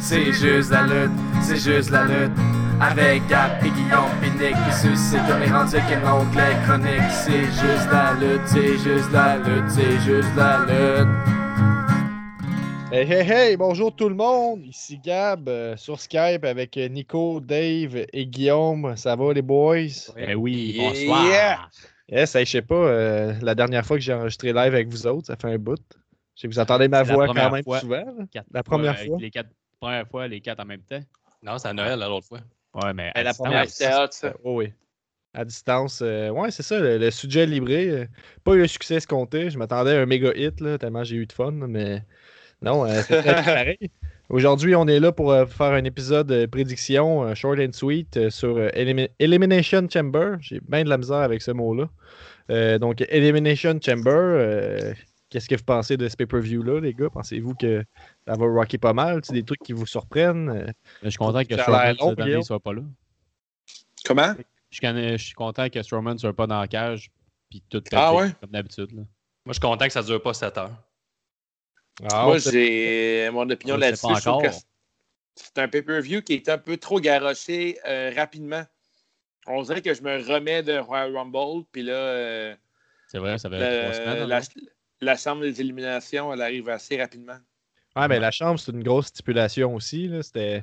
C'est juste la lutte, c'est juste la lutte. Avec Gap et Guillaume Pinique qui suscite comme les rendus qu'un onglet chronique. C'est juste la lutte, c'est juste la lutte, c'est juste la lutte. Hey, hey, hey, bonjour tout le monde. Ici Gab euh, sur Skype avec Nico, Dave et Guillaume. Ça va les boys? Eh oui, Yeah. bonsoir. Yes, hey, je sais pas, euh, la dernière fois que j'ai enregistré live avec vous autres, ça fait un bout. Je sais que vous entendez ma voix quand même fois. souvent. La première fois. Les quatre premières fois, les quatre en même temps. Non, c'est à Noël, l'autre fois. Ouais, mais. À la distance, première- C'était hot, ça. Oh oui. À distance. euh, ouais, c'est ça, le, le sujet livré. euh, pas eu le succès escompté. Je m'attendais à un méga hit, là, tellement j'ai eu de fun, mais non, euh, c'est très pareil. Aujourd'hui, on est là pour euh, faire un épisode euh, prédiction euh, short and sweet euh, sur euh, Elimi- Elimination Chamber. J'ai bien de la misère avec ce mot-là. Euh, donc, Elimination Chamber, euh, qu'est-ce que vous pensez de ce pay-per-view-là, les gars? Pensez-vous que ça va rocker pas mal? C'est des trucs qui vous surprennent? Euh, Je suis content que Strowman Guillaume. soit pas là. Comment? Je suis, content- que Strowman soit pas dans la cage. Puis tout Ah ouais? comme d'habitude. Moi, je suis content que ça dure pas 7 heures. ah, Moi, c'est- j'ai mon opinion là-dessus. c'est un pay-per-view qui est un peu trop garoché euh, rapidement. On dirait que je me remets de Royal Rumble, puis là, euh, C'est vrai, ça fait trois semaines. la, hein, la chambre des éliminations, elle arrive assez rapidement. Ouais, ben la chambre, c'est une grosse stipulation aussi. là. C'était.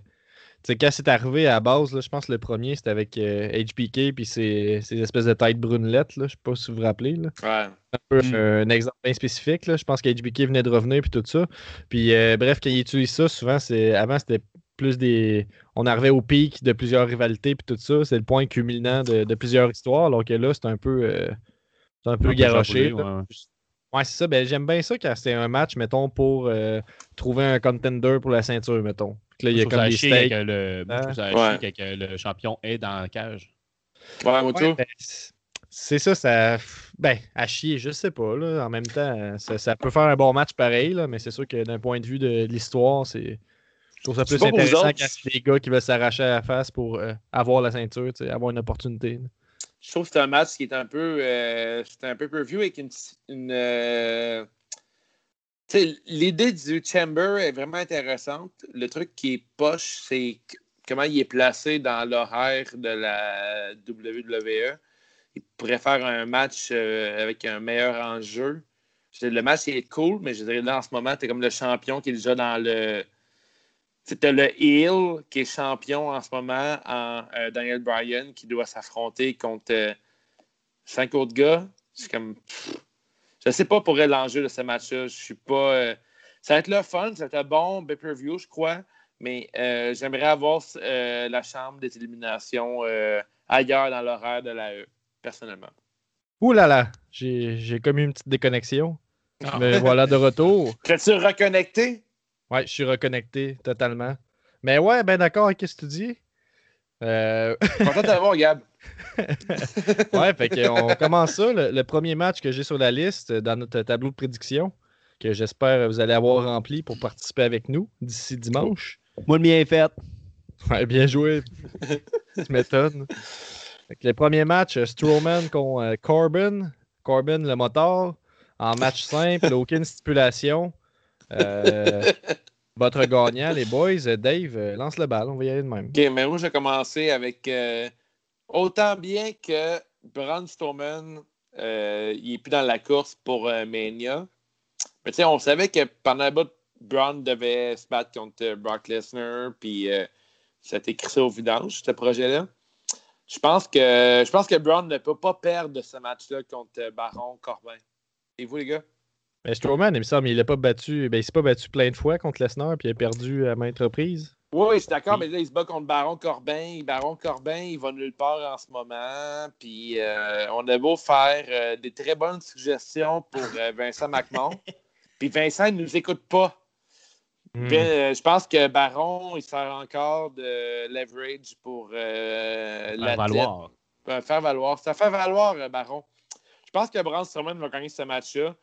Tu sais, quand c'est arrivé à la base, là, je pense que le premier, c'était avec euh, HBK puis ces, ces espèces de têtes brunelettes. Là, je sais pas si vous vous rappelez. Là. Ouais. Un, peu, Mm. euh, un exemple bien spécifique. Là. Je pense qu'HBK venait de revenir puis tout ça. Puis euh, bref, quand ils utilisent ça, souvent, c'est avant, c'était plus des. On arrivait au pic de plusieurs rivalités puis tout ça. C'est le point culminant de, de plusieurs histoires. Alors que là, c'est un peu. euh, c'est un peu garoché. ouais. Ouais, c'est ça. Ben, j'aime bien ça quand c'est un match, mettons, pour euh, trouver un contender pour la ceinture, mettons. Puis là, il y a comme des steaks. que le, moi, je trouve ça Ouais. chier que le champion est dans la cage. Ouais, moi, Ouais, ben, c'est- ça, ça. Ben, à chier, je sais pas. Là. En même temps, ça, ça peut faire un bon match pareil, là, mais c'est sûr que d'un point de vue de, l'histoire, c'est. Je trouve ça plus intéressant quand c'est des gars qui veulent s'arracher à la face pour euh, avoir la ceinture, tu sais, avoir une opportunité. là. Je trouve que c'est un match qui est un peu. euh, un pay-per-view avec une. une euh, L'idée du Chamber est vraiment intéressante. Le truc qui est poche, c'est comment il est placé dans l'horaire de la WWE. Il pourrait faire un match euh, avec un meilleur enjeu. Le match il est cool, mais je dirais là en ce moment, tu es comme le champion qui est déjà dans le. C'était le heel qui est champion en ce moment, en euh, Daniel Bryan, qui doit s'affronter contre euh, cinq autres gars. C'est comme. pff, Je sais pas pour elle l'enjeu de ce match-là. Je suis pas. euh, ça va être le fun, ça va être un bon pay-per-view, je crois. Mais euh, j'aimerais avoir euh, la chambre des éliminations euh, ailleurs dans l'horaire de la E, personnellement. Ouh là là, j'ai eu une petite déconnexion. Ah. Mais voilà de retour. T'es-tu reconnecté? Ouais, je suis reconnecté totalement. Mais ouais, ben d'accord avec ce que tu dis? Euh, Content de t'avoir, Gab. ouais, fait qu'on commence ça. Le, le premier match que j'ai sur la liste dans notre tableau de prédiction, que j'espère vous allez avoir rempli pour participer avec nous d'ici dimanche. Moi, le mien est fait. Ouais, bien joué. tu m'étonnes. Fait que Le premier match, euh, Strowman contre euh, Corbin. Corbin, le moteur. En match simple, aucune stipulation. Euh, votre gagnant, les boys, euh, Dave, euh, lance le bal, on va y aller de même. OK, mais moi, je vais commencer avec autant bien que Braun Strowman, il n'est plus dans la course pour Mania. Mais tu sais, on savait que pendant le bout, Braun devait se battre contre Brock Lesnar, puis ça a été crissé au vidange, ce projet-là. Je pense que je pense que Braun ne peut pas perdre ce match-là contre Baron Corbin. Et vous, les gars? Mais Strowman, il me semble, il n'a pas battu. Ben, il s'est pas battu plein de fois contre Lesnar, puis il a perdu à maintes reprises. Oui, suis d'accord, mais là, il se bat contre Baron Corbin. Baron Corbin, il va nulle part en ce moment. Puis euh, on a beau faire euh, des très bonnes suggestions pour euh, Vincent McMahon. Puis Vincent ne nous écoute pas. Hmm. Puis, euh, je pense que Baron, il sert encore de leverage pour la Faire valoir. faire valoir. Ça fait valoir, Baron. Je pense que Braun Strowman va gagner ce match-là.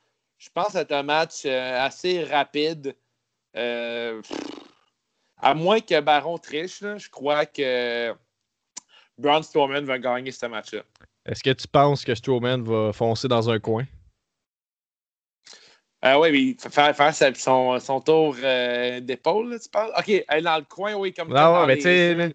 Je pense que c'est un match euh, assez rapide. Euh, à moins que Baron triche, là, je crois que Braun Strowman va gagner ce match-là. Est-ce que tu penses que Strowman va foncer dans un coin? Ah oui, mais faire, faire son, son tour euh, d'épaule, tu parles? OK, elle est dans le coin, oui, comme, Non, ouais, mais tu sais,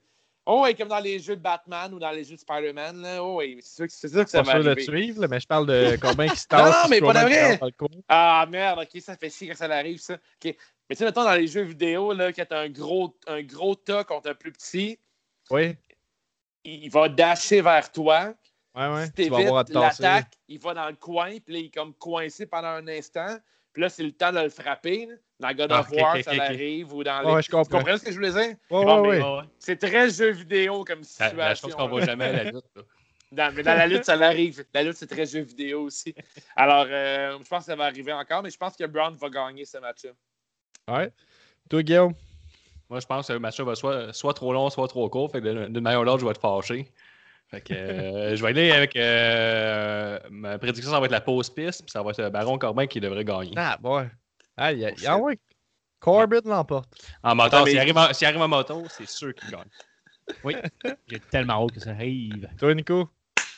Oh, oui, comme dans les jeux de Batman ou dans les jeux de Spider-Man. Là. Oh, oui, c'est sûr, que- sûr que ça va sûr de arriver. te suivre, mais je parle de combien qui se tasse. non, mais pas de vrai. Ah, merde, OK, ça fait chier quand ça arrive, ça. Mais tu sais, mettons, dans les jeux vidéo, là, quand t'as un gros, un gros tas contre un plus petit, Oui, il il va dasher vers toi. ouais, ouais. Si Tu l'attaque, il va dans le coin, puis là, il est comme coincé pendant un instant. Puis là, c'est le temps de le frapper. là. Dans God Ah, of War, ça ok. arrive, ou dans les... Ouais, je Tu comprends. comprends ce que je voulais dire? Ouais, Bon, ouais, mais-. C'est très jeu vidéo comme La, situation. la chose qu'on voit jamais à la lutte. là. Mais dans la lutte, ça l'arrive. La lutte, c'est très jeu vidéo aussi. Alors, euh, je pense que ça va arriver encore, mais je pense que Brown va gagner ce match-là. Ouais. Toi, Guillaume? Moi, je pense que le match va soit, soit trop long, soit trop court. Fait que d'une d'une manière ou l'autre, je vais être fâché. Fait que euh, je vais aller avec euh, ma prédiction, ça va être la pause piste, puis ça va être euh, Baron Corbin qui devrait gagner. Ah, ouais. Ah, il y a- ah ouais. Corbett l'emporte. En moto, s'il arrive, en- s'il arrive en moto, c'est sûr qu'il gagne. Oui. J'ai tellement hâte que ça arrive. Toi, Nico?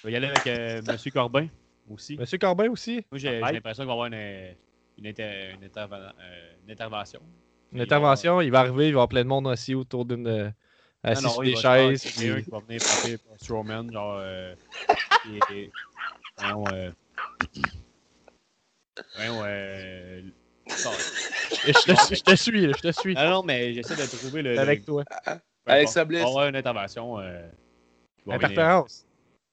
Je vais y aller avec euh, M. Corbin aussi. Monsieur Corbin aussi? Moi, j'ai Ouais. l'impression qu'il va y avoir une, une, inter- une interven- euh, une intervention. Une Ils intervention, il va arriver, il va y avoir plein de monde assis autour d'une. Euh, Ah assis non, sur il des chaises. puis- qui va venir frapper pour Strowman, genre. Euh, et, et- voyons, euh, voyons, euh, Je te, je te suis, là, je te suis. non, non, mais j'essaie de trouver le. Avec le- toi. Alexa importe. Bliss. Il va une intervention. euh. Interférence.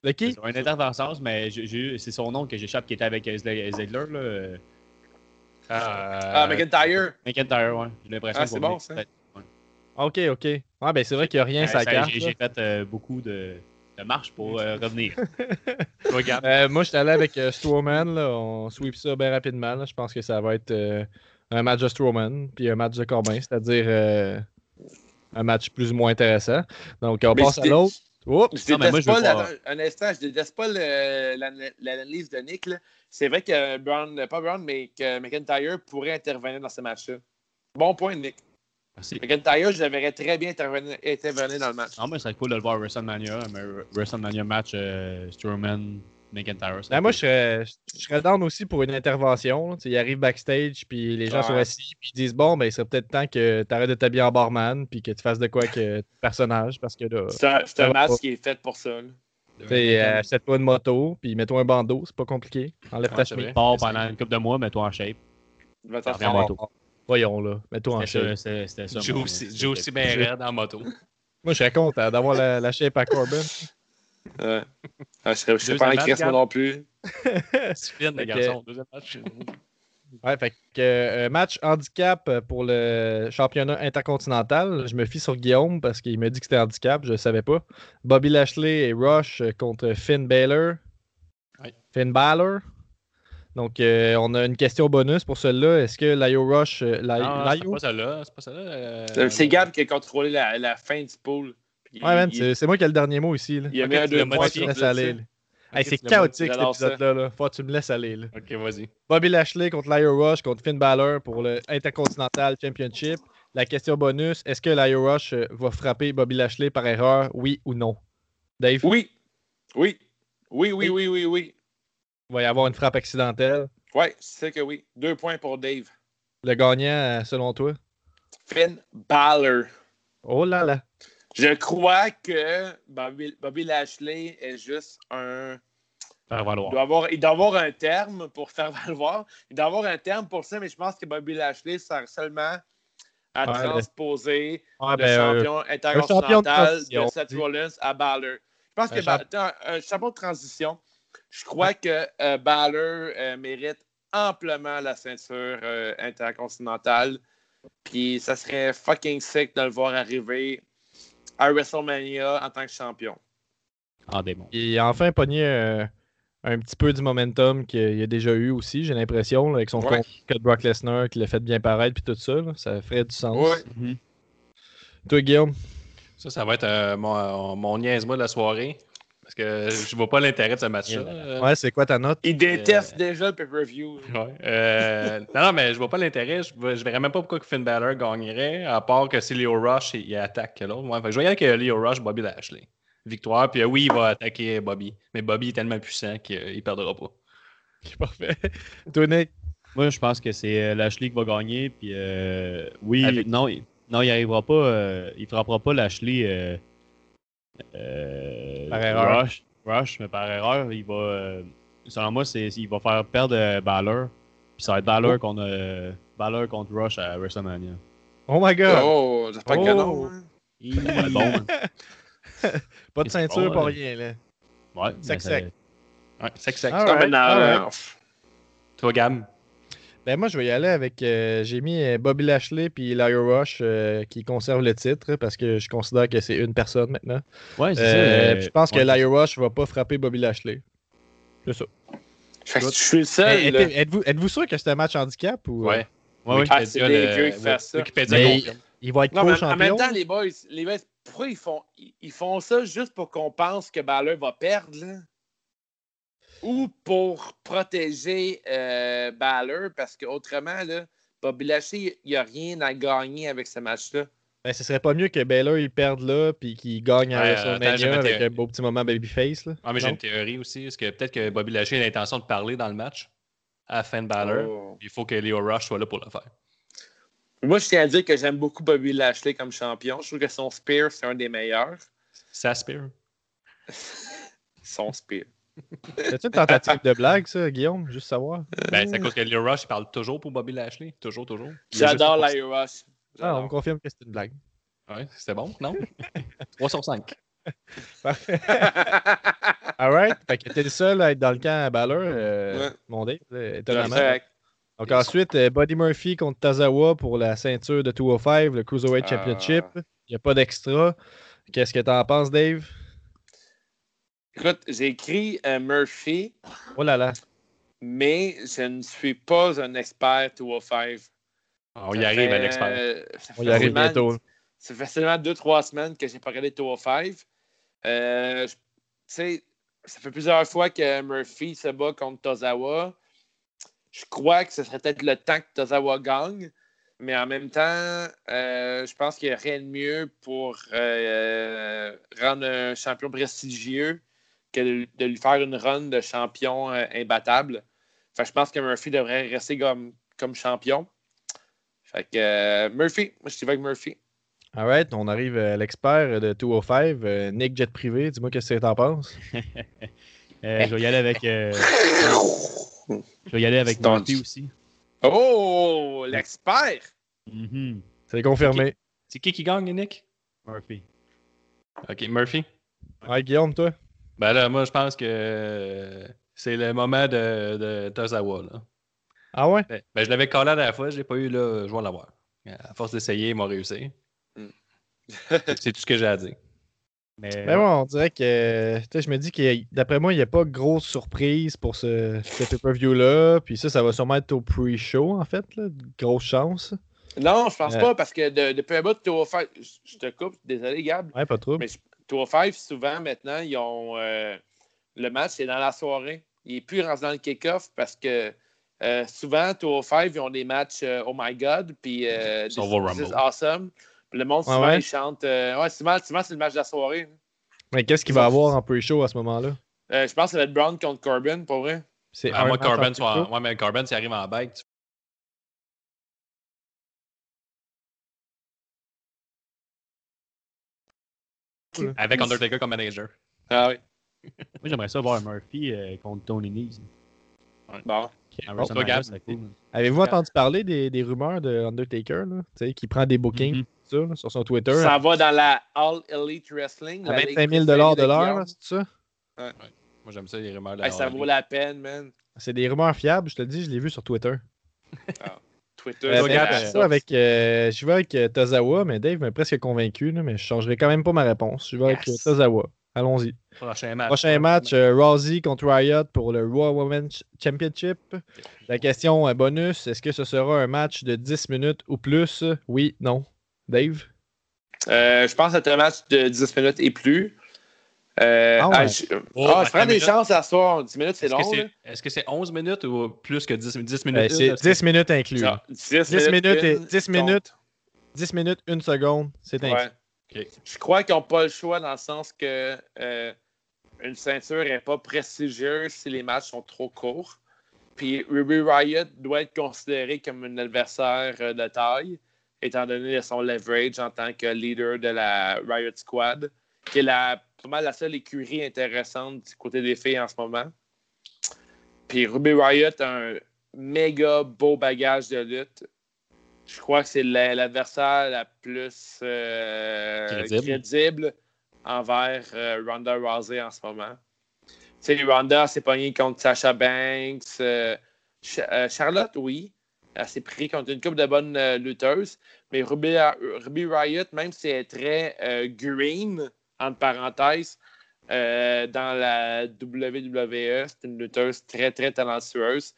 De qui? Une intervention, mais c'est son nom que j'échappe qui était avec. Ziggler, là. euh, Ah, McIntyre. McIntyre, ouais. J'ai l'impression Ah, c'est bon, ça. Ok, ok. Ouais, ben c'est vrai qu'il n'y a rien sa ça, carte. J'ai fait euh, beaucoup de, de marches pour euh, revenir. Regarde. Euh, moi, je suis allé avec euh, Strowman. Là. On sweep ça bien rapidement. là. Je pense que ça va être euh, un match de Strowman puis un match de Corbin, c'est-à-dire euh, un match plus ou moins intéressant. Donc, on Mais passe à l'autre. Oups! Je Non, mais moi, je pas, un instant, je déteste pas l'analyse de Nick. C'est vrai que Brown, pas Brown, mais que McIntyre pourrait intervenir dans ce match-là. Bon point, Nick. Merci. McIntyre, je le verrais très bien intervenir, dans le match. Non, mais c'est cool de le voir à WrestleMania, mais WrestleMania match euh, Strowman, McIntyre. Ben, moi, je serais, je serais down aussi pour une intervention. Il arrive backstage, puis les gens Ouais. sont assis, puis ils disent Bon, ben, il serait peut-être temps que tu arrêtes de t'habiller en barman, puis que tu fasses de quoi que ton personnage, parce que là, C'est un, pas. qui est fait pour ça. euh, achète-toi une moto, puis mets-toi un bandeau, c'est pas compliqué. Enlève Ouais, ta chemise. Pars pendant une couple de mois, mets-toi en shape. Va t'en faire en un. moto. Voyons, là, mets-toi en shape. mon- aussi, aussi bien j'ai- raide en moto. Moi, je serais content d'avoir la, la shape à Corbin. Ouais. Ah, je serais, pas en crise, moi non plus. C'est fine, les garçons. Deuxième match. Ouais, fait que euh, match handicap pour le championnat intercontinental. Je me fie sur Guillaume parce qu'il m'a dit que c'était handicap, je ne savais pas. Bobby Lashley et Rush contre Finn Balor. Ouais. Finn Balor. Donc, euh, on a une question bonus pour celle-là. Est-ce que Laio Rush. euh, Lai- Non, c'est pas celle-là. C'est pas celle-là. euh, C'est Gab qui a contrôlé la, la fin du pool. Puis Ouais, man, il- c'est c'est moi qui ai le dernier mot ici. Là. Il a mis un deux points sur le. Hey, c'est chaotique cet épisode-là. Là. Faut que tu me laisses aller. Là. Ok, vas-y. Bobby Lashley contre Laio Rush contre Finn Balor pour le Intercontinental Championship. La question bonus, est-ce que Laio Rush euh, va frapper Bobby Lashley par erreur, oui ou non? Dave, Oui. Oui. Oui, oui, oui, oui, oui. Il va y avoir une frappe accidentelle. Ouais, c'est que oui. Deux points pour Dave. Le gagnant, euh, selon toi? Finn Balor. Oh là là! Je crois que Bobby, Bobby Lashley est juste un. Faire Il valoir. doit, avoir, il doit avoir un terme pour faire valoir. Il doit avoir un terme pour ça, mais je pense que Bobby Lashley sert seulement à Ouais, transposer le ben, euh, champion champion de intercontinental de, transition, Seth. Rollins à Balor. Je pense Un que champ- un, un champion de transition, je crois que euh, Balor euh, mérite amplement la ceinture euh, intercontinentale. Puis ça serait fucking sick de le voir arriver à WrestleMania en tant que champion. En démon. il a enfin pogné euh, un petit peu du momentum qu'il a déjà eu aussi, j'ai l'impression, avec son Ouais. combat de Brock Lesnar, qui l'a fait bien paraître, puis tout ça. là. ça ferait du sens. Ouais. Mhm. Toi, Guillaume? Ça, ça va être euh, mon, mon niaise-moi de la soirée. Parce que je vois pas l'intérêt de ce match-là. Euh, Ouais, c'est quoi ta note? Il déteste déjà le pay-per-view. Ouais. Euh, non, non, mais je vois pas l'intérêt. Je, je verrais même pas pourquoi que Finn Balor gagnerait, à part que c'est Leo Rush et il attaque l'autre. Ouais, fait que je avec euh, Leo Rush, Bobby Lashley. Victoire, puis euh, oui, il va attaquer Bobby. Mais Bobby est tellement puissant qu'il ne perdra pas. Parfait. Toi, Nick? Moi, je pense que c'est euh, Lashley qui va gagner. Puis, euh, oui, Avec- non, il, non, il arrivera pas. euh, il frappera pas Lashley. Euh, Par erreur. Rush, Rush, mais par erreur, il va. euh, selon moi, c'est, il va faire perdre euh, Balor. Puis ça va être Balor, contre, euh, Balor contre Rush à WrestleMania. Oh my god! Oh, j'espère que Oh. non. hein. Ça va être bon. hein. Pas de ceinture, bon, pas euh. rien, là. Ouais, Sec, sec. Ouais, sec, sec. Ah non. Toi, Gab. Ben moi, je vais y aller avec. euh, J'ai mis euh, Bobby Lashley puis Lio Rush euh, qui conserve le titre parce que je considère que c'est une personne maintenant. Ouais, c'est Euh, ça. je pense que Lio Rush va pas frapper Bobby Lashley. C'est ça. Fait que je suis le seul. Êtes- Êtes-vous êtes-vous sûr que c'est un match handicap ou. Ouais. Ouais. Ah, c'est qu'ils fassent ça. Mais-. Il va être Non, mais en- même temps, les boys, les boys, pourquoi ils font, ils, ils font ça juste pour qu'on pense que Balor va perdre, là? Ou pour protéger euh, Balor, parce qu'autrement, là, Bobby Lashley, il n'y a rien à gagner avec ce match-là. Ben, ce serait pas mieux que Baylor il perde là puis qu'il gagne à Ouais, WrestleMania avec un beau petit moment babyface. Là. Ah, mais j'ai une théorie aussi. Est-ce que peut-être que Bobby Lashley a l'intention de parler dans le match à la fin de Balor? Oh. Il faut que Leo Rush soit là pour le faire. Moi, je tiens à dire que j'aime beaucoup Bobby Lashley comme champion. Je trouve que son spear, c'est un des meilleurs. Ça spear. Son spear. C'est une tentative de blague, ça, Guillaume? Juste savoir. Ben, c'est à cause que Leo Rush, parle toujours pour Bobby Lashley. Toujours, toujours. J'adore Lio Rush. Ah, on me confirme que c'est une blague. Ouais, c'était bon, non? 3 sur 5. Parfait. Alright. Fait que t'es le seul à être dans le camp à Balor, euh, Ouais. mon Dave, C'est étonnamment. correct. Donc ensuite, euh, Buddy Murphy contre Tazawa pour la ceinture de 205, le Cruiserweight Ah. Championship. Il n'y a pas d'extra. Qu'est-ce que t'en penses, Dave? Écoute, j'ai écrit euh, Murphy, Oh là là. mais je ne suis pas un expert 205. On y arrive à l'expert. On y arrive bientôt. Ça fait deux, trois semaines que j'ai pas regardé 205. Euh, tu sais, ça fait plusieurs fois que Murphy se bat contre Tozawa. Je crois que ce serait peut-être le temps que Tozawa gagne, mais en même temps, euh, je pense qu'il n'y a rien de mieux pour euh, rendre un champion prestigieux que de, de lui faire une run de champion euh, imbattable. Fait que je pense que Murphy devrait rester comme, comme champion. Fait que euh, Murphy, moi je suis avec Murphy. Alright, on arrive à l'expert de 205, euh, Nick Jet Privé. Dis-moi qu'est-ce que t'en penses? Euh, je vais y aller avec. euh, je vais y aller avec Murphy aussi. Oh, l'expert! Mhm. C'est confirmé. C'est qui qui gagne, Nick? Murphy. Ok, Murphy. Ouais, Guillaume, toi? Ben là, moi, je pense que c'est le moment de, de Tozawa. Là. Ah ouais? Ben, ben, je l'avais collé la dernière fois, je l'ai pas eu là, je vais l'avoir. À force d'essayer, il m'a réussi. Mm. c'est tout ce que j'ai à dire. Mais Ben ouais, on dirait que. Tu sais, je me dis que d'après moi, il n'y a pas de grosse surprise pour ce, ce pay-per-view-là. Puis ça, ça va sûrement être au pre-show, en fait. Là. Grosse chance. Non, je pense Euh. pas, parce que de- depuis un bout de 205, je je te coupe, désolé Gab, Ouais, pas trop. mais je- 205, souvent maintenant, ils ont euh, le match est dans la soirée. Il n'est plus rentré dans le kick-off parce que euh, souvent, 205, ils ont des matchs euh, Oh my God, puis euh, This-. This is awesome. Puis le monde, Ouais, souvent, ouais. ils chantent. euh, ouais, souvent, souvent, c'est le match de la soirée. Mais qu'est-ce qu'il va avoir en pre-show à ce moment-là? Euh, je pense que ça va être Brown contre Corbin, pour vrai. C'est À un moins match que Corbin soit. Ouais, mais Corbin, s'il arrive en bike, avec Undertaker comme manager. Ah oui. moi, j'aimerais ça voir Murphy euh, contre Tony Nese. Bon. C'est cool. Avez-vous entendu parler des, des rumeurs de Undertaker, là? Tu sais, qui prend des bookings Mhm. ça, là, sur son Twitter? Ça va dans la All Elite Wrestling. à la ligue 25 000 préférée de l'heure, c'est ça? Moi, j'aime ça, les rumeurs de Hey, ça la vaut la peine, man. C'est des rumeurs fiables, je te le dis, je l'ai vu sur Twitter. Twitter, Euh, c'est ben, ça, avec, euh, je vais avec euh, Tozawa, mais Dave m'a presque convaincu, là, mais je changerai quand même pas ma réponse. Je vais avec euh. Tozawa. Allons-y. Prochain match. Prochain match, euh, Rousey contre Riot pour le Raw Women's Championship. La question euh, bonus, est-ce que ce sera un match de 10 minutes ou plus? Oui, non. Dave? Euh, je pense que c'est un match de 10 minutes et plus. Euh, Ah ouais. ah, je, Oh, ah, je prends une des chances à soir. 10 minutes, c'est Est-ce que long. est-ce que c'est 11 minutes ou plus que 10, 10 minutes? Euh, là, 10 minutes inclus. Genre, 10, 10 minutes, et, une 10 seconde. minutes, 10 minutes, 1 seconde, c'est inclus. Ouais. Je crois qu'ils n'ont pas le choix dans le sens que euh, une ceinture n'est pas prestigieuse si les matchs sont trop courts. Puis Ruby Riot doit être considéré comme un adversaire euh, de taille, étant donné son leverage en tant que leader de la Riot Squad, qui est la, pas mal la seule écurie intéressante du côté des filles en ce moment. Puis Ruby Riot a un méga beau bagage de lutte. Je crois que c'est la- l'adversaire la plus euh, Crédible. crédible envers euh, Ronda Rousey en ce moment. Tu sais, Ronda s'est pognée contre Sasha Banks. euh, Ch- Charlotte, oui. Elle s'est pris contre une couple de bonnes lutteuses. Mais Ruby, Ruby Riot, même si elle est très green, entre parenthèses, euh, dans la WWE, c'est une lutteuse très, très talentueuse.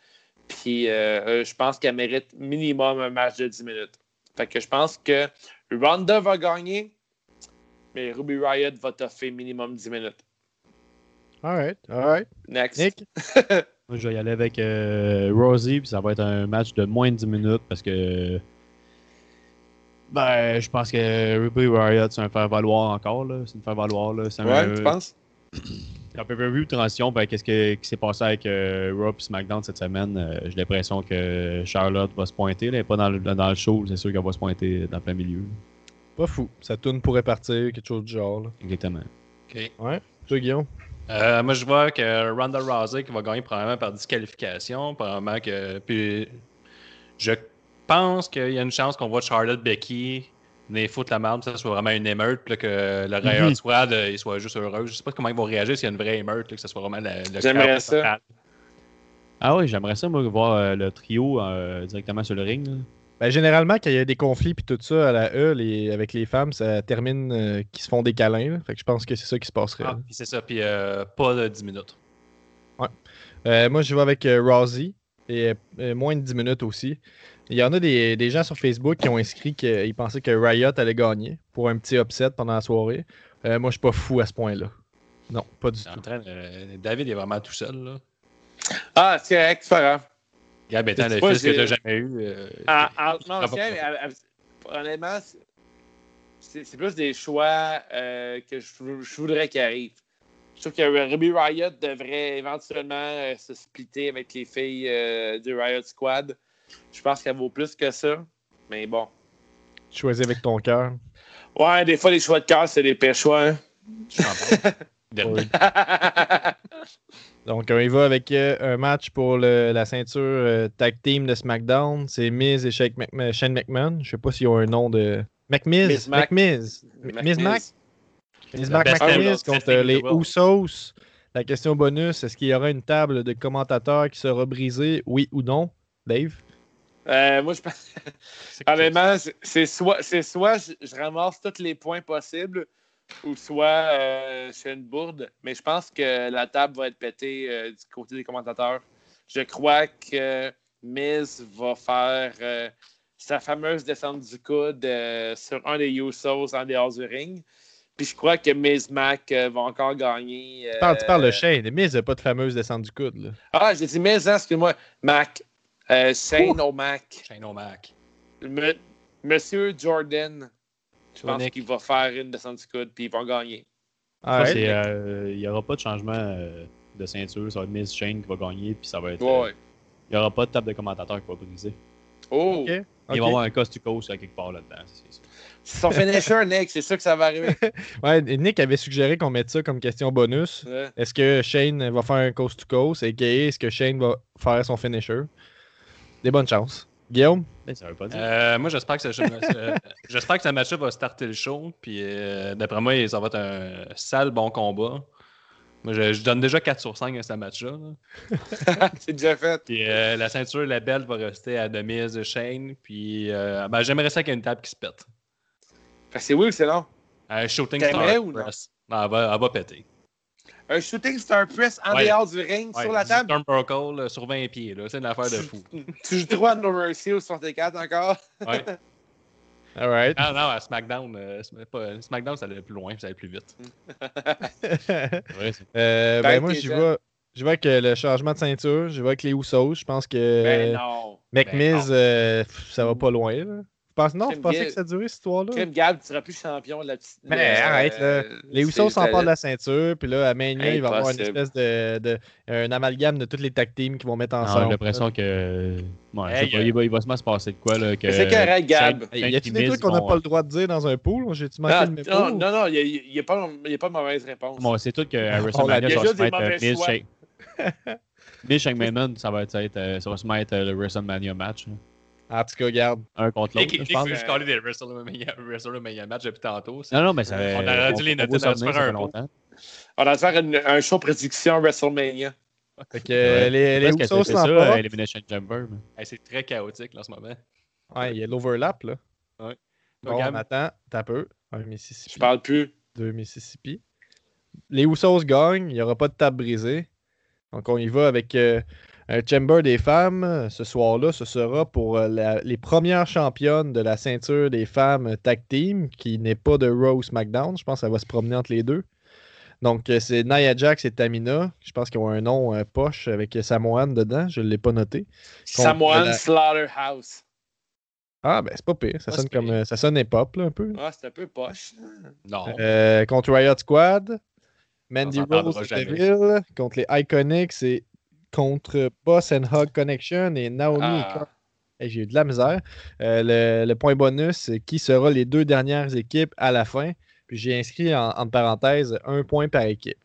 Puis euh, je pense qu'elle mérite minimum un match de 10 minutes. Fait que je pense que Ronda va gagner, mais Ruby Riot va toffer minimum 10 minutes. Alright, alright. Next. Nick? Je vais y aller avec euh, Rosie, puis ça va être un match de moins de 10 minutes parce que. Ben, je pense que Ruby Riot, c'est un faire-valoir encore, là. C'est une faire-valoir, là. C'est un, Ouais, tu penses? Pay-per-view de transition, ben, qu'est-ce que- qui s'est passé avec euh, Raw et SmackDown cette semaine? Euh, J'ai l'impression que Charlotte va se pointer. là. Elle n'est pas dans le, dans le show, c'est sûr qu'elle va se pointer dans plein milieu. Pas fou. Sa tourne pourrait partir, quelque chose du genre. Là. Exactement. OK. Ouais. Toi, Guillaume? Euh, moi, je vois que Ronda Rousey qui va gagner probablement par disqualification. Probablement que. Puis, je pense qu'il y a une chance qu'on voit Charlotte Becky venir foutre la merde, que ça soit vraiment une émeute, là, que le Riot Mhm. Squad euh, il soit juste heureux. Je sais pas comment ils vont réagir s'il y a une vraie émeute, là, que ce soit vraiment le, J'aimerais ça. total. Ah oui, j'aimerais ça, moi, voir euh, le trio euh, directement sur le ring. là. Ben, généralement, quand il y a des conflits puis tout ça à la E, les- avec les femmes, ça termine euh, qu'ils se font des câlins. là. Fait que je pense que c'est ça qui se passerait. Ah, puis c'est ça, puis euh, pas de 10 minutes. Euh, moi, je vais avec euh, Rousey et euh, moins de 10 minutes aussi. Il y en a des, des gens sur Facebook qui ont inscrit qu'ils pensaient que Riot allait gagner pour un petit upset pendant la soirée. Euh, moi, je suis pas fou à ce point-là. Non, pas du C'est en tout. train de- euh, David est vraiment tout seul. Là. Ah, c'est correct, c'est pas grave. Gab étant le fils que j'ai- tu jamais eu. euh, Ah, non, mais, honnêtement, c'est- plus des choix euh, que je, je voudrais qu'ils arrivent. Je trouve que Ruby Riot devrait éventuellement euh, se splitter avec les filles euh, du Riot Squad. Je pense qu'elle vaut plus que ça. Mais bon. Choisis avec ton cœur. Ouais, des fois, les choix de cœur, c'est des pires choix. hein. Donc, on y va avec euh, un match pour le- la ceinture euh, tag team de SmackDown. C'est Miz et Shake Mc- euh, Shane McMahon. Je sais pas s'ils ont un nom de. McMiz. Miz Mac. McMiz. Miz Mac. Miz Mac McMiz contre les. Usos. La question bonus est-ce qu'il y aura une table de commentateurs qui sera brisée Oui ou non Dave? Euh, moi, je pense. C'est que- Honnêtement, c'est- c'est soit, c'est soit je, je ramasse tous les points possibles ou soit euh, je fais une bourde. Mais je pense que la table va être pétée euh, du côté des commentateurs. Je crois que Miz va faire euh, sa fameuse descente du coude euh, sur un des Usos en dehors du ring. Puis je crois que Miz Mac euh, va encore gagner. tu parles, tu parles de Shane. Miz n'a pas de fameuse descente du coude. Là. Ah, j'ai dit Miz, hein, excuse-moi. Mac. Euh, Shane O'Mac. Shane O'Mac. Me- Monsieur Jordan, je pense qu'il va faire une descente du coude puis ils vont gagner. Ça, Ah, c'est, euh, Il n'y aura pas de changement euh, de ceinture. Ça va être Miz Shane qui va gagner. Puis ça va être. euh, Ouais. Il n'y aura pas de table de commentateur qui va briser. Oh! Il va y avoir un cost to coast à quelque part là-dedans. son finisher, Nick, c'est sûr que ça va arriver. Ouais, Nick avait suggéré qu'on mette ça comme question bonus. Ouais. Est-ce que Shane va faire un coast to coast et est-ce que Shane va faire son finisher? Des bonnes chances. Guillaume? Mais ça veut pas dire. Euh, moi, j'espère que, ce, euh, j'espère que ce match-là va starter le show. Puis, euh, d'après moi, ça va être un sale bon combat. Moi, je, je donne déjà 4 sur 5 à ce match-là. là. c'est déjà fait. Puis, euh, la ceinture, la belle, va rester à demi de Shane. Puis, euh, ben, j'aimerais ça qu'il y ait une table qui se pète. Que c'est oui ou c'est non? Un shooting star ou non? elle va, elle va péter. Un shooting star press en Ouais. dehors du ring Ouais, sur la table. Turnbuckle, euh, sur 20 pieds. là. C'est une affaire de fou. Tu joues droit à No Mercy au 64 encore? Ouais. Alright. Ah non, à SmackDown, euh, pas- SmackDown, ça allait plus loin, ça allait plus vite. Ouais, Euh, ben, moi, j'y j'y vais avec euh, le changement de ceinture. J'y vais avec les Usos. Je pense que Ben non. McMiz, Ben euh, ça va pas loin. là. Pensez, non, vous pensez que ça a duré cette histoire-là? Crème Gab, tu seras plus champion de la petite. Mais arrête, là. euh, Les Usos s'emparent de la ceinture, puis là, à Mania, il va y avoir une espèce de, de- un amalgame de toutes les tag teams qui vont mettre Non, ensemble. J'ai l'impression que. Ouais, je sais Hey, pas, euh, il, va, il va sûrement se passer de quoi. Là, que c'est correct, Gab. Y a-tu des trucs qu'on n'a pas le droit de dire dans un pool? J'ai-tu manqué Ah, le mépo? non, non, non, il n'y a, pas il y a pas de mauvaise réponse. Bon, c'est tout que WrestleMania, va se mettre euh, Miz. Shane. Miz ça va être, ça va être, euh, ça va se mettre euh, le WrestleMania match. En tout cas, regarde. Un contre l'autre, je pense. veut juste caler des WrestleMania, WrestleMania match depuis tantôt. Non, non, mais ça On aurait dû les noter dans un longtemps. On va faire une- un show prédiction WrestleMania. Fait que euh, Ouais. les, les que Usos c'est ça. Elimination Chamber. mais- Hey, c'est très chaotique là, en ce moment. Ouais, il y a l'overlap, là. Ouais. Bon, on attend. T'as peu. Un Mississippi. Je parle plus. Deux Mississippi. Les Usos gagnent. Il n'y aura pas de table brisée. Donc, on y va avec euh, un Chamber des femmes. Ce soir-là, ce sera pour euh, la- les premières championnes de la ceinture des femmes tag team, qui n'est pas de Raw ou SmackDown. Je pense que ça va se promener entre les deux. Donc, euh, c'est Nia Jax et Tamina. Je pense qu'ils ont un nom euh, poche avec Samoan dedans. Je ne l'ai pas noté. Samoan la- Slaughterhouse. Ah, ben, c'est pas pire. Ça Ouais, sonne c'est comme. pire. euh, ça sonne hip-hop, là, un peu. Ah, c'est un peu poche. Non. Euh, contre Riot Squad, Mandy Rose. Deville, contre les Iconics et contre Boss and Hug Connection et Naomi et Ah. Hey, J'ai eu de la misère. Euh, le, le point bonus, c'est qui sera les deux dernières équipes à la fin? Puis j'ai inscrit en, en parenthèse un point par équipe.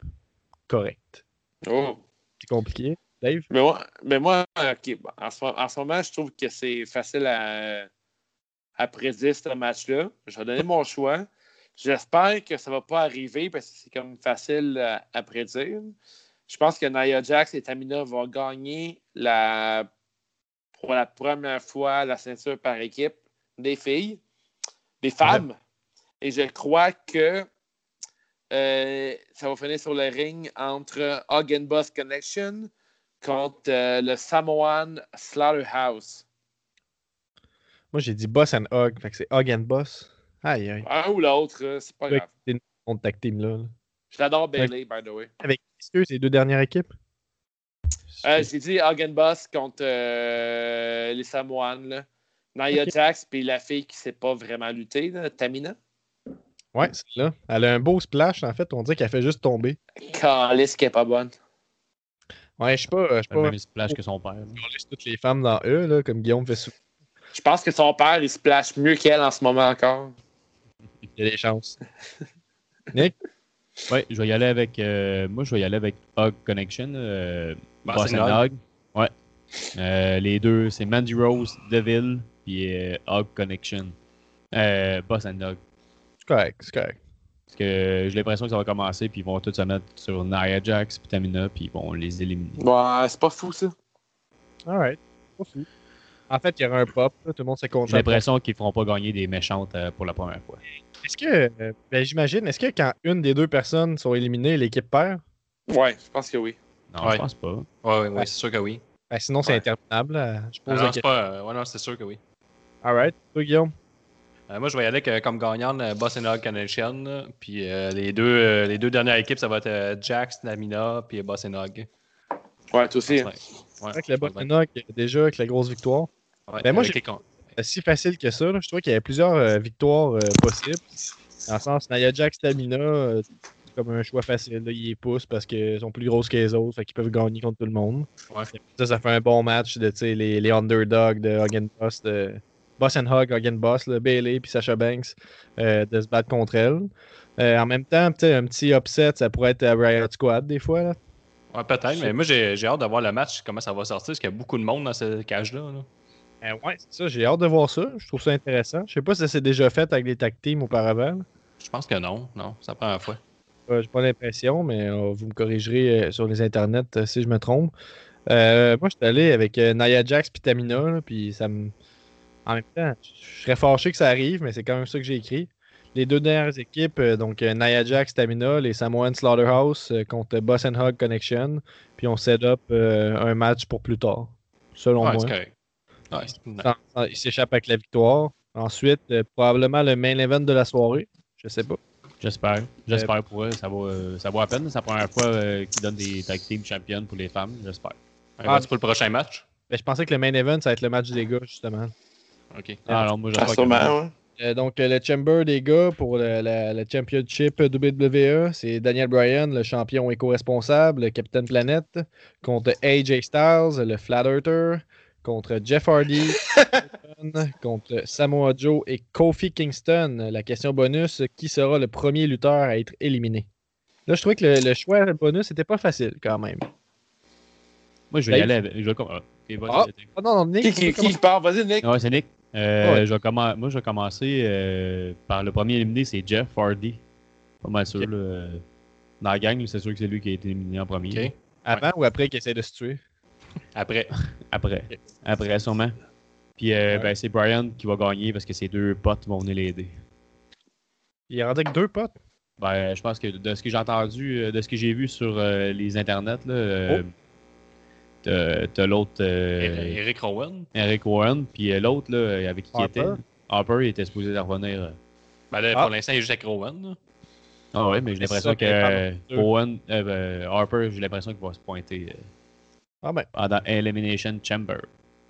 Correct. Oh. C'est compliqué. Dave? Mais moi, mais moi en, ce, mo- en ce moment, je trouve que c'est facile à, à prédire ce match-là. Je vais donner mon choix. J'espère que ça ne va pas arriver parce que c'est comme facile à, à prédire. Je pense que Nia Jax et Tamina vont gagner la, pour la première fois la ceinture par équipe des filles, des femmes. Et je crois que euh, ça va finir sur le ring entre Hug and Boss Connection contre euh, le Samoan Slaughterhouse. Moi, j'ai dit Boss and Hug. Fait que c'est Hug and Boss. Aïe, aïe. Un ou l'autre, euh, c'est pas grave. C'est une tag team là. là. Je l'adore Bailey, by the way. Avec eux, ces deux dernières équipes? Euh, J'ai dit Hug and Boss contre euh, les Samoans. Là. Nia Ok. Jax, puis la fille qui ne sait pas vraiment lutter, là, Tamina. Ouais, c'est là. Elle a un beau splash, en fait. On dirait qu'elle fait juste tomber. Calice qui est pas bonne. Ouais, je sais pas. Je sais Le pas. même splash que son père. laisse toutes les femmes dans eux, là, comme Guillaume fait souvent. Je pense que son père, il se place mieux qu'elle en ce moment encore. Il y a des chances. Nick? Ouais, je vais y aller avec. euh, moi, je vais y aller avec Hug Connection. Euh, Boss Boss and Hug. Ouais. Euh, les deux, c'est Mandy Rose, Deville, puis euh, Hug Connection. Euh, Boss and Hug. C'est correct, c'est correct. Parce que j'ai l'impression que ça va commencer, puis ils vont tous se mettre sur Nia Jax, puis Tamina, puis ils vont les éliminer. Ouais, c'est pas fou, ça. Alright. Pas fou. En fait, il y aura un pop, là, tout le monde s'est J'ai content. l'impression qu'ils feront pas gagner des méchantes euh, pour la première fois. Est-ce que, euh, ben, j'imagine, est-ce que quand une des deux personnes sont éliminées, l'équipe perd? Ouais, je pense que oui. Non, Ouais. je pense pas. Ouais, ouais, ouais, c'est sûr que oui. Ben, sinon, c'est Ouais. interminable. là. Je Ah pose non, la c'est question. pas. euh, ouais, non, c'est sûr que oui. Alright. Toi, Guillaume? Euh, moi, je vais y aller avec, euh, comme gagnante euh, Boss and Hug Connection. Puis euh, les, deux, euh, les deux dernières équipes, ça va être euh, Jax, Namina, puis Boss and Hug. Ouais, toi aussi. hein. Ouais. C'est vrai que le Botanoc, déjà, avec la grosse victoire, Ouais, Ben, moi, j'ai- si facile que ça. là. Je trouvais qu'il y avait plusieurs euh, victoires euh, possibles. Dans le sens, Nia Jax, Stamina, euh, c'est comme un choix facile. Là. Ils les poussent parce qu'elles sont plus grosses que les autres, fait qu'ils peuvent gagner contre tout le monde. Ouais. Ça, ça fait un bon match de tu sais, les, les underdogs de Hogan Boss, de Boss and Hug, Hogan Boss, là, Bailey puis Sasha Banks, euh, de se battre contre elle. En même temps, un petit upset, ça pourrait être à Riot Squad des fois. Là. Ouais, peut-être, mais moi, j'ai j'ai hâte de voir le match, comment ça va sortir, parce qu'il y a beaucoup de monde dans ce cage-là. là. Euh, ouais, c'est ça, j'ai hâte de voir ça. Je trouve ça intéressant. Je sais pas si ça s'est déjà fait avec des tag teams auparavant. Je pense que non, non, c'est la première fois. Euh, J'ai pas l'impression, mais euh, vous me corrigerez euh, sur les internets si je me trompe. Moi, je suis allé avec Nia Jax puis Tamina, puis ça me. En même temps, je serais fâché que ça arrive, mais c'est quand même ça que j'ai écrit. Les deux dernières équipes, donc Nia Jax, Tamina, les Samoan Slaughterhouse contre Boss and Hug Connection, puis on set up un match pour plus tard, selon Ouais, moi. c'est correct. Ouais, c'est- il s'échappe avec la victoire. Ensuite, euh, probablement le main event de la soirée. Je sais pas. J'espère. J'espère pour eux. Ça vaut, euh, ça vaut à peine. C'est la première fois euh, qu'ils donnent des tag team champions pour les femmes. J'espère. Un match pour le prochain match. Ben, je pensais que le main event, ça va être le match des gars, justement. Ok. Ah, alors, moi, je Ah, que- sûrement, ouais. Euh, donc, euh, le Chamber des gars pour le, la- le Championship WWE, c'est Daniel Bryan, le champion éco-responsable, le Capitaine Planète, contre AJ Styles, le Flat Earther, contre Jeff Hardy, contre Samoa Joe et Kofi Kingston. La question bonus qui sera le premier lutteur à être éliminé? Là, je trouvais que le, le choix bonus n'était pas facile quand même. Moi, je vais y aller avec. Je vais ah, ok, vas-y, Ah. Nick. Ah non, non, Nick, Qui, part? Vas-y, Nick. Ouais, c'est Nick. Euh, Ouais. je vais commen- Moi, je vais commencer euh, par le premier éliminé, c'est Jeff Hardy. Pas mal sûr. Là. Dans la gang, c'est sûr que c'est lui qui a été éliminé en premier. Avant ou après qu'il essaie de se tuer? Après. Après. Après, sûrement. Puis euh, Ouais. ben, c'est Brian qui va gagner parce que ses deux potes vont venir l'aider. Il est rendu avec deux potes? Ben, je pense que de ce que j'ai entendu, euh, de ce que j'ai vu sur euh, les internets, là, euh, t'as- l'autre euh, Eric Rowan. Eric Warren, puis l'autre là, avec qui il était. Harper, il était supposé de revenir. Ben là, Ah. pour l'instant, il est juste avec Rowan. là. Ah ouais, mais j'ai l'impression que euh. Owen, euh, ben, Harper, j'ai l'impression qu'il va se pointer euh, Ah ben. pendant Elimination Chamber.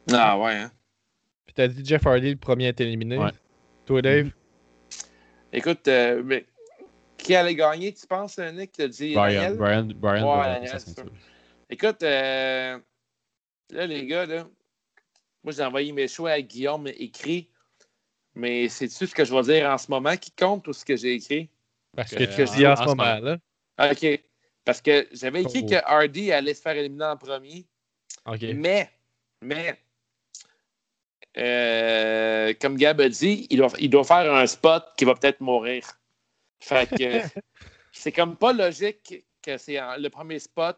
Ah, ouais, hein. Puis t'as dit Jeff Hardy le premier à être éliminé. Ouais. Toi, Dave? Écoute, euh, mais qui allait gagner, tu penses, euh, Nick? T'as dit Brian, Daniel? Brian, Brian Ouais, c'est ceinture. Écoute, euh, là, les gars, là, moi, j'ai envoyé mes choix à Guillaume écrit, mais c'est-tu ce que je vais dire en ce moment qui compte ou ce que j'ai écrit? Parce Euh, que tu dis en, en ce ce moment, moment. là. Ah, OK. Parce que j'avais écrit Oh. que Hardy allait se faire éliminer en premier, mais, mais, euh, comme Gab a dit, il doit, il doit faire un spot qui va peut-être mourir. Fait que c'est comme pas logique que c'est le premier spot,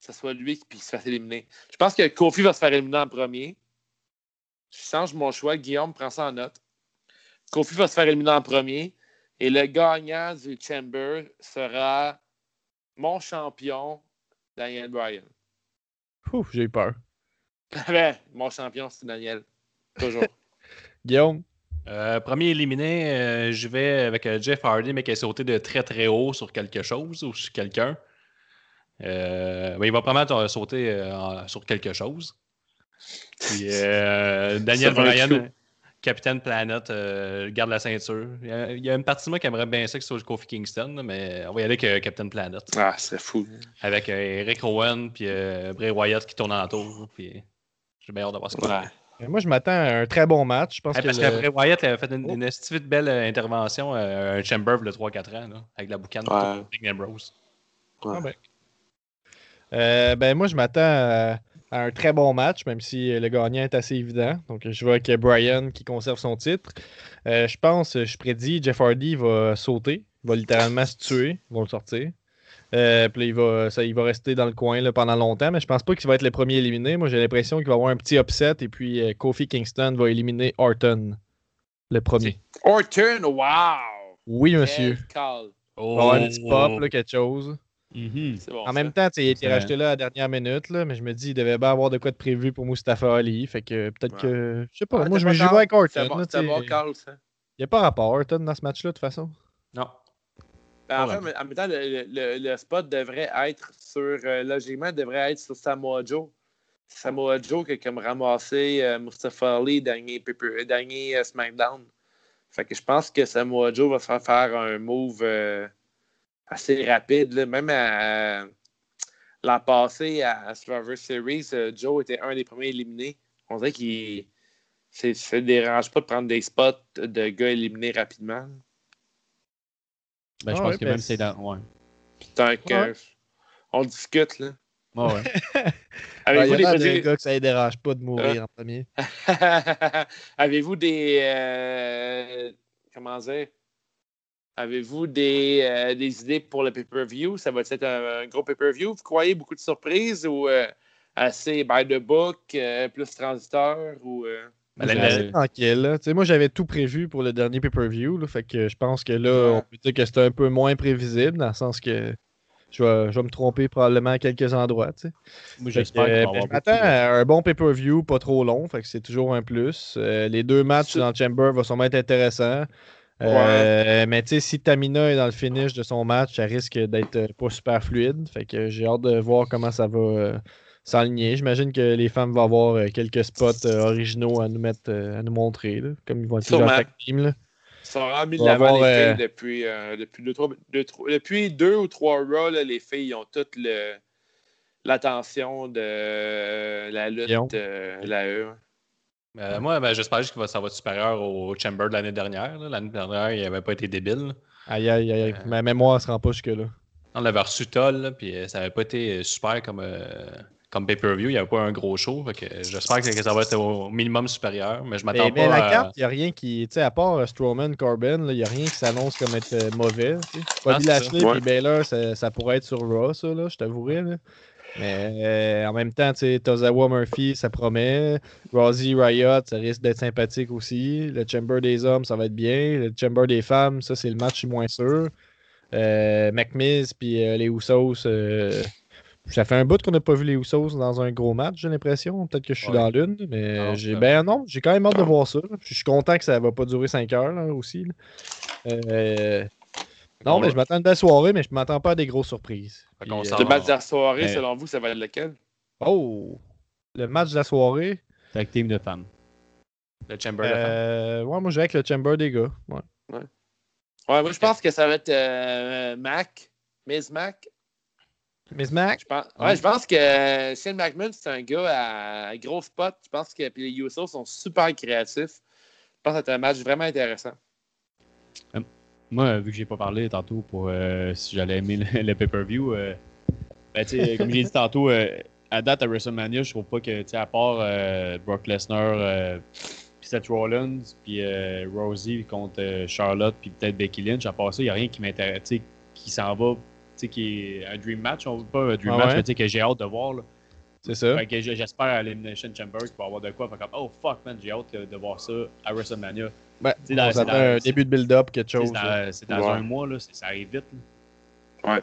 ce soit lui qui se fasse éliminer. Je pense que Kofi va se faire éliminer en premier. Je change mon choix. Guillaume prend ça en note. Kofi va se faire éliminer en premier. Et le gagnant du Chamber sera mon champion, Daniel Bryan. Ouf, j'ai eu peur. Ben, mon champion, c'est Daniel. Toujours. Guillaume, Euh, premier éliminé, euh, je vais avec euh, Jeff Hardy, mais qui a sauté de très très haut sur quelque chose ou sur quelqu'un. Euh, mais il va probablement sauter euh, sur quelque chose. Puis euh, Daniel Bryan. Capitaine Planet, euh, garde la ceinture. Il y, a, il y a une partie de moi qui aimerait bien ça que ce soit Kofi Kingston, mais on va y aller avec euh, Captain Planet. ah, c'est fou. Avec euh, Eric Rowan, puis euh, Bray Wyatt qui tourne en tour. Puis j'ai bien hâte de voir ce qu'on Ouais. moi, je m'attends à un très bon match. Je pense que parce le- que Bray Wyatt avait fait une, Oh. une belle intervention à un Chamber le 3-4 ans, là, avec la boucane Ouais. de Big Ambrose. Ah ben. Euh, ben, moi, je m'attends à, à un très bon match, même si euh, le gagnant est assez évident. Donc, je vois avec Brian qui conserve son titre. Euh, je pense, je prédis, Jeff Hardy va sauter. Il va littéralement se tuer. Ils vont le sortir. Euh, puis là, il va, ça, il va rester dans le coin là, pendant longtemps, mais je pense pas qu'il va être le premier éliminé. Moi, j'ai l'impression qu'il va avoir un petit upset et puis euh, Kofi Kingston va éliminer Orton, le premier. Orton, wow! Oui, monsieur. Call. Il va y avoir un petit pop, là, quelque chose. Mhm. Bon. En ça. même temps, il a été racheté là à la dernière minute, là, mais je me dis, il devait bien avoir de quoi de prévu pour Mustafa Ali. Fait que peut-être Ouais. que. Je sais pas, Ouais, moi je me pas joue tort. avec Orton. Il n'y a pas rapport Orton dans ce match-là, de toute façon. Non. Ben, en Ouais. fait, en même temps, le, le- le spot devrait être sur. euh, logiquement, devrait être sur Samoa Joe. Samoa Joe qui a comme ramassé euh, Mustafa Ali dernier, paper- dernier euh, SmackDown. Fait que je pense que Samoa Joe va se faire faire un move euh, assez rapide. là. Même à, l'an passé à, à Survivor Series, euh, Joe était un des premiers éliminés. On dirait qu'il ne dérange pas de prendre des spots de gars éliminés rapidement. Ben, je Ah pense ouais, que ben, même c'est dans. Ouais. Tant que Ouais. on discute, là. Ouais, ouais. Ben, Avez-vous l'air des, gars que ça ne dérange pas de mourir en premier. Avez-vous des euh, comment dire? Avez-vous des, euh, des idées pour le pay-per-view? Ça va être un, un gros pay-per-view? Vous croyez beaucoup de surprises ou euh, assez by the book, euh, plus transiteur ou euh, Ben, la- tranquille. là. Tu sais, Moi, j'avais tout prévu pour le dernier pay-per-view. Fait que je pense que là, Ouais. on peut dire que c'est un peu moins prévisible, dans le sens que je vais, je vais me tromper probablement à quelques endroits. Moi, j'espère euh, ben, je m'attends à un bon pay-per-view, pas trop long, fait que c'est toujours un plus. Euh, les deux matchs dans le Chamber vont sûrement être intéressants. Euh, Mais tu sais, si Tamina est dans le finish de son match, ça risque d'être euh, pas super fluide. Fait que j'ai hâte de voir comment ça va, euh, s'aligner. J'imagine que les femmes vont avoir euh, quelques spots originaux à nous mettre, à nous montrer, là, comme ils vont être plusieurs tag là. Ils sont vraiment mis de l'avant les filles depuis, depuis, deux, trois- deux, trois- depuis deux ou trois Raw, les filles ont toutes l'attention de la lutte, la E. Euh, moi, ben, j'espère juste que va- ça va être supérieur au Chamber de l'année dernière. L'année dernière, il n'avait pas été débile. Aïe, aïe, aïe. Euh. Ma mémoire se rend pas jusque-là. On l'avait reçu tol, là, puis euh, ça n'avait pas été super comme, euh, comme pay-per-view. Il n'y avait pas un gros show. J'espère que, que ça va être au minimum supérieur, mais je Mais, m'attends mais pas la à... carte, il n'y a rien qui. Tu sais, à part Strowman, Corbin, il n'y a rien qui s'annonce comme être mauvais. Bobby. Lashley Ouais. et Baylor, ça, ça pourrait être sur Raw, ça, là, je t'avouerais. Mais euh, en même temps, Tozawa Murphy, ça promet. Rosie Riot, ça risque d'être sympathique aussi. Le Chamber des hommes, ça va être bien. Le Chamber des femmes, ça, c'est le match, je suis moins sûr. Euh, McMiz puis euh, les Usos, euh, ça fait un bout qu'on n'a pas vu les Usos dans un gros match, j'ai l'impression. Peut-être que je suis Ouais. dans l'une, mais Non, j'ai ben non, j'ai quand même hâte de voir ça. Je suis content que ça va pas durer 5 heures là, aussi. là. Euh, non, Bon, mais là. je m'attends à une belle soirée, mais je m'attends pas à des grosses surprises. Puis, Le euh, match de la soirée, Mais- selon vous, ça va être lequel? oh! Le match de la soirée? Tag team de femmes. Le Chamber de la femme. Euh, ouais, moi, je vais avec le Chamber des gars. Ouais. Ouais, moi, je pense que ça va être euh, Mac, Miss Mac. Miss Mac, Je pense, ouais, je pense que euh, Shane McMahon, c'est un gars à gros spot. Je pense que puis les Usos sont super créatifs. Je pense que c'est un match vraiment intéressant. Moi, vu que j'ai pas parlé tantôt pour euh, si j'allais aimer le, le pay-per-view, euh, ben, comme j'ai dit tantôt, euh, à date à WrestleMania, je trouve pas que, à part euh, Brock Lesnar, puis Seth Rollins, puis Rosie contre Charlotte, puis peut-être Becky Lynch, à part ça, il n'y a rien qui m'intéresse, qui s'en va, qui est un dream match, on veut pas un dream Ah match, ouais? mais que j'ai hâte de voir, là. C'est ça. Fait que j'espère à l'Elimination Chamber qu'il va avoir de quoi. Fait comme, oh fuck, man, j'ai hâte de voir ça à WrestleMania. Ben, dans- on s'attend un début de build-up, quelque chose. C'est dans, c'est dans Ouais. un mois, là, ça arrive vite. là. Ouais.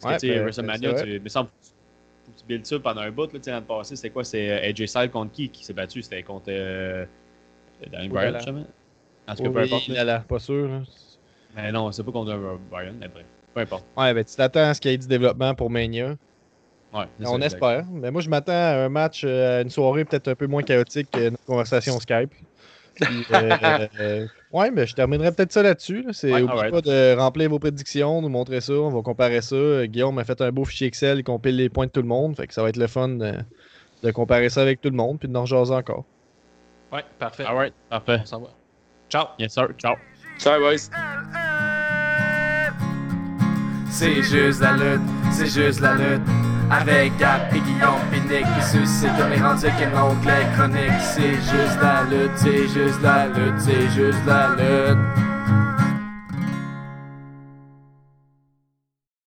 Parce que, tu sais, ben, WrestleMania, tu, il me semble que tu builds ça pendant un bout. Là, l'année passée, c'était quoi? C'est euh, AJ Styles contre qui qui s'est battu? C'était contre euh, Daniel Bryan, justement. En tout cas, Oui, peu importe. là, là. là, pas sûr. là. Mais non, c'est pas contre Bryan, mais bref. Peu importe. Ouais, ben tu t'attends à ce qu'il y ait du développement pour Mania. Ouais, On ça, espère. Mais moi, je m'attends à un match, euh, à une soirée peut-être un peu moins chaotique que notre conversation Skype. Puis, euh, euh, ouais, mais je terminerai peut-être ça là-dessus. là. C'est Ouais, pas de remplir vos prédictions, nous montrer ça. On va comparer ça. Euh, Guillaume m'a fait un beau fichier Excel, il compile les points de tout le monde. Fait que ça va être le fun de, de comparer ça avec tout le monde, puis de nous rejaser encore. Ouais, parfait. Alright, parfait. On s'en va. Ciao. Yes, sir. Ciao. Ciao, boys. C'est juste la lutte, c'est juste la lutte. Avec Gap et Guillaume Pinique qui suscite comme les rendus qu'un onglet chronique. C'est juste la lutte, c'est juste la lutte, c'est juste la lutte.